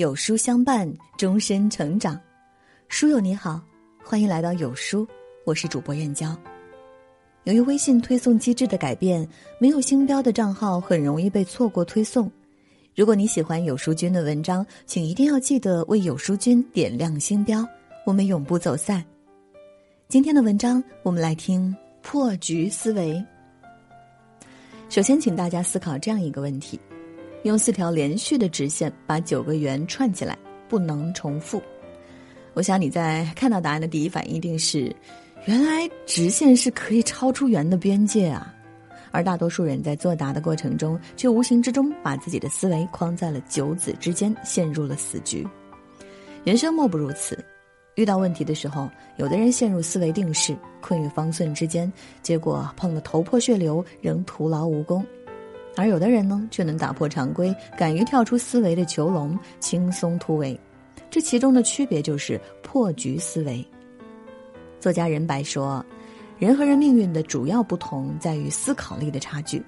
有书相伴，终身成长。书友你好，欢迎来到有书，我是主播燕娇。由于微信推送机制的改变，没有星标的账号很容易被错过推送。如果你喜欢有书君的文章，请一定要记得为有书君点亮星标，我们永不走散。今天的文章，我们来听破局思维。首先，请大家思考这样一个问题。用四条连续的直线把九个圆串起来，不能重复。我想你在看到答案的第一反应一定是：原来直线是可以超出圆的边界啊！而大多数人在作答的过程中，却无形之中把自己的思维框在了九子之间，陷入了死局。人生莫不如此，遇到问题的时候，有的人陷入思维定式，困于方寸之间，结果碰得头破血流，仍徒劳无功。而有的人呢，却能打破常规，敢于跳出思维的囚笼，轻松突围。这其中的区别就是破局思维。作家任白说：“人和人命运的主要不同在于思考力的差距。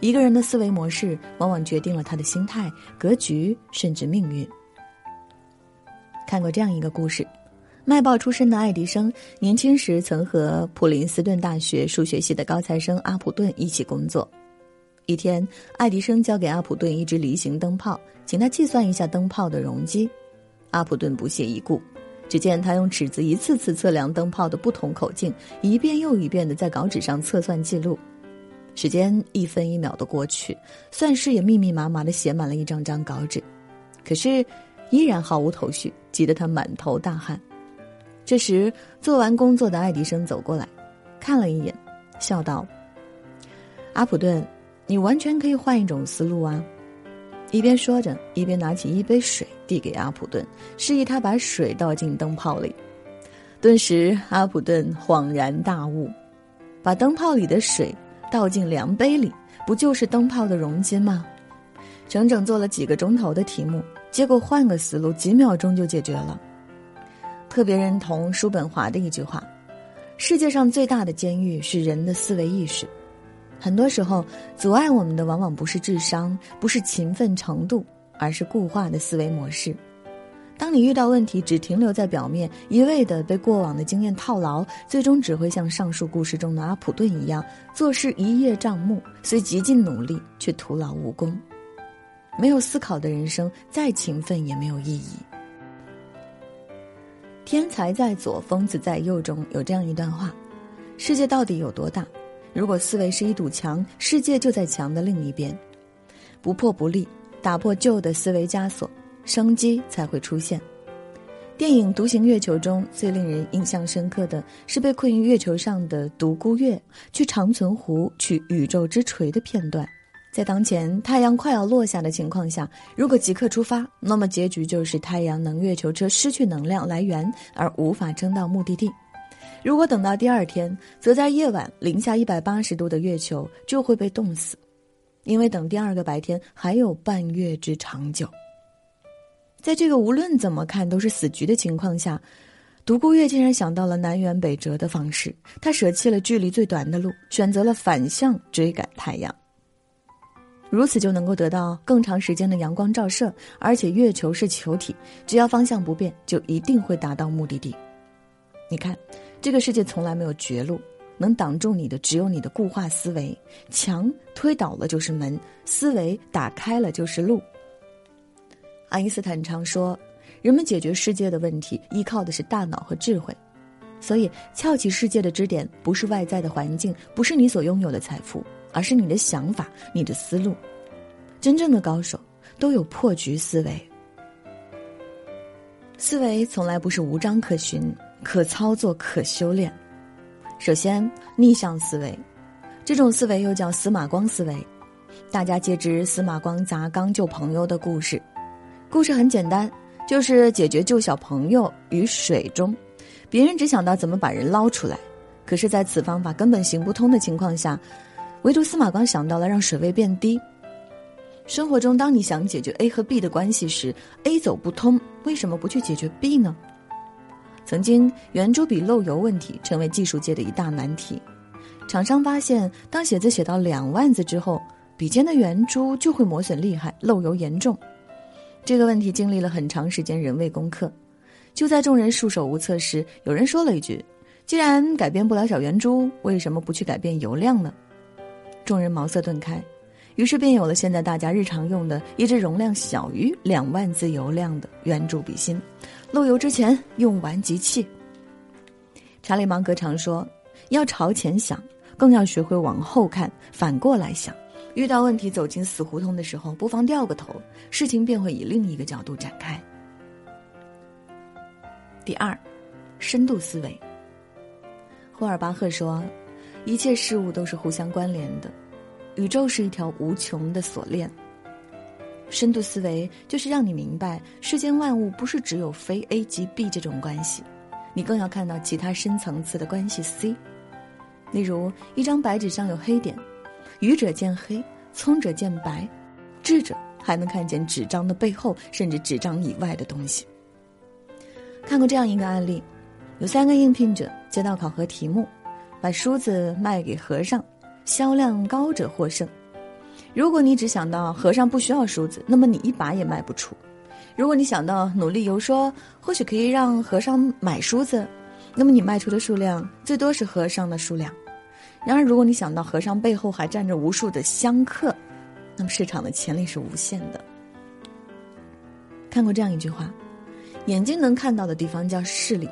一个人的思维模式，往往决定了他的心态、格局，甚至命运。”看过这样一个故事：卖报出身的爱迪生，年轻时曾和普林斯顿大学数学系的高材生阿普顿一起工作。一天，爱迪生交给阿普顿一只梨形灯泡，请他计算一下灯泡的容积。阿普顿不屑一顾，只见他用尺子一次次测量灯泡的不同口径，一遍又一遍的在稿纸上测算记录。时间一分一秒的过去，算式也密密麻麻的写满了一张张稿纸，可是依然毫无头绪，急得他满头大汗。这时，做完工作的爱迪生走过来，看了一眼，笑道：“阿普顿。”你完全可以换一种思路啊！一边说着，一边拿起一杯水递给阿普顿，示意他把水倒进灯泡里。顿时，阿普顿恍然大悟：把灯泡里的水倒进量杯里，不就是灯泡的容积吗？整整做了几个钟头的题目，结果换个思路，几秒钟就解决了。特别认同叔本华的一句话：世界上最大的监狱是人的思维意识。很多时候，阻碍我们的往往不是智商，不是勤奋程度，而是固化的思维模式。当你遇到问题只停留在表面，一味的被过往的经验套牢，最终只会像上述故事中的阿普顿一样，做事一叶障目，虽极尽努力，却徒劳无功。没有思考的人生，再勤奋也没有意义。天才在左，疯子在右中有这样一段话：世界到底有多大？如果思维是一堵墙，世界就在墙的另一边，不破不立，打破旧的思维枷锁，生机才会出现。电影《独行月球》中最令人印象深刻的是被困于月球上的独孤月去长存湖取宇宙之锤的片段。在当前太阳快要落下的情况下，如果即刻出发，那么结局就是太阳能月球车失去能量来源，而无法撑到目的地。如果等到第二天，则在夜晚零下一百八十度的月球就会被冻死，因为等第二个白天还有半月之长久。在这个无论怎么看都是死局的情况下，独孤月竟然想到了南辕北辙的方式。他舍弃了距离最短的路，选择了反向追赶太阳，如此就能够得到更长时间的阳光照射，而且月球是球体，只要方向不变，就一定会达到目的地。你看。这个世界从来没有绝路，能挡住你的只有你的固化思维。墙推倒了就是门，思维打开了就是路。爱因斯坦常说，人们解决世界的问题依靠的是大脑和智慧，所以撬起世界的支点不是外在的环境，不是你所拥有的财富，而是你的想法、你的思路。真正的高手都有破局思维，思维从来不是无章可循。可操作、可修炼。首先，逆向思维，这种思维又叫司马光思维。大家皆知司马光砸缸救朋友的故事。故事很简单，就是解决救小朋友于水中。别人只想到怎么把人捞出来，可是，在此方法根本行不通的情况下，唯独司马光想到了让水位变低。生活中，当你想解决 A 和 B 的关系时，A 走不通，为什么不去解决 B 呢？曾经，圆珠笔漏油问题成为技术界的一大难题。厂商发现，当写字写到两万字之后，笔尖的圆珠就会磨损厉害，漏油严重。这个问题经历了很长时间人为攻克。就在众人束手无策时，有人说了一句：“既然改变不了小圆珠，为什么不去改变油量呢？”众人茅塞顿开，于是便有了现在大家日常用的一支容量小于两万字油量的圆珠笔芯。漏油之前用完即弃。查理芒格常说：“要朝前想，更要学会往后看，反过来想。遇到问题走进死胡同的时候，不妨掉个头，事情便会以另一个角度展开。”第二，深度思维。霍尔巴赫说：“一切事物都是互相关联的，宇宙是一条无穷的锁链。”深度思维就是让你明白，世间万物不是只有非 A 即 B 这种关系，你更要看到其他深层次的关系 C。例如，一张白纸上有黑点，愚者见黑，聪者见白，智者还能看见纸张的背后，甚至纸张以外的东西。看过这样一个案例，有三个应聘者接到考核题目，把梳子卖给和尚，销量高者获胜。如果你只想到和尚不需要梳子，那么你一把也卖不出；如果你想到努力游说或许可以让和尚买梳子，那么你卖出的数量最多是和尚的数量。然而，如果你想到和尚背后还站着无数的香客，那么市场的潜力是无限的。看过这样一句话。眼睛能看到的地方叫视力，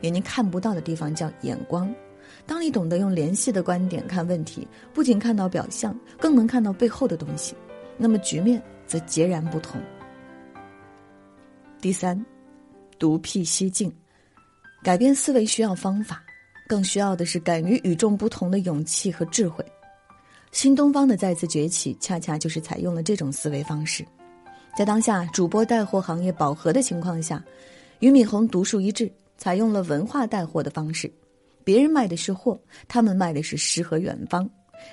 眼睛看不到的地方叫眼光。当你懂得用联系的观点看问题，不仅看到表象，更能看到背后的东西，那么局面则截然不同。第三，独辟蹊径，改变思维需要方法，更需要的是敢于与众不同的勇气和智慧。新东方的再次崛起，恰恰就是采用了这种思维方式。在当下主播带货行业饱和的情况下，俞敏洪独树一帜，采用了文化带货的方式。别人卖的是货，他们卖的是诗和远方，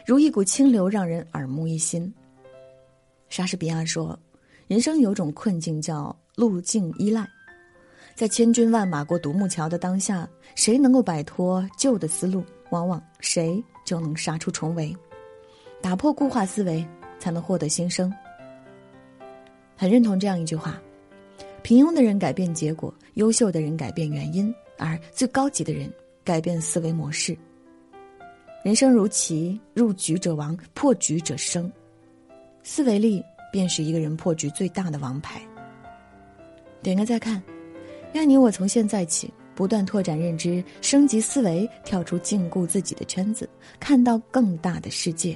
如一股清流，让人耳目一新。莎士比亚说：“人生有种困境叫路径依赖，在千军万马过独木桥的当下，谁能够摆脱旧的思路，往往谁就能杀出重围，打破固化思维，才能获得新生。”很认同这样一句话：平庸的人改变结果，优秀的人改变原因，而最高级的人改变思维模式。人生如棋，入局者亡，破局者生。思维力便是一个人破局最大的王牌。点个再看，让你我从现在起不断拓展认知，升级思维，跳出禁锢自己的圈子，看到更大的世界。